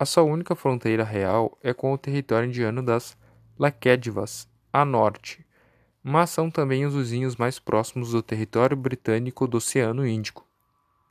A sua única fronteira real é com o território indiano das Laquedivas, a norte, mas são também os vizinhos mais próximos do território britânico do Oceano Índico.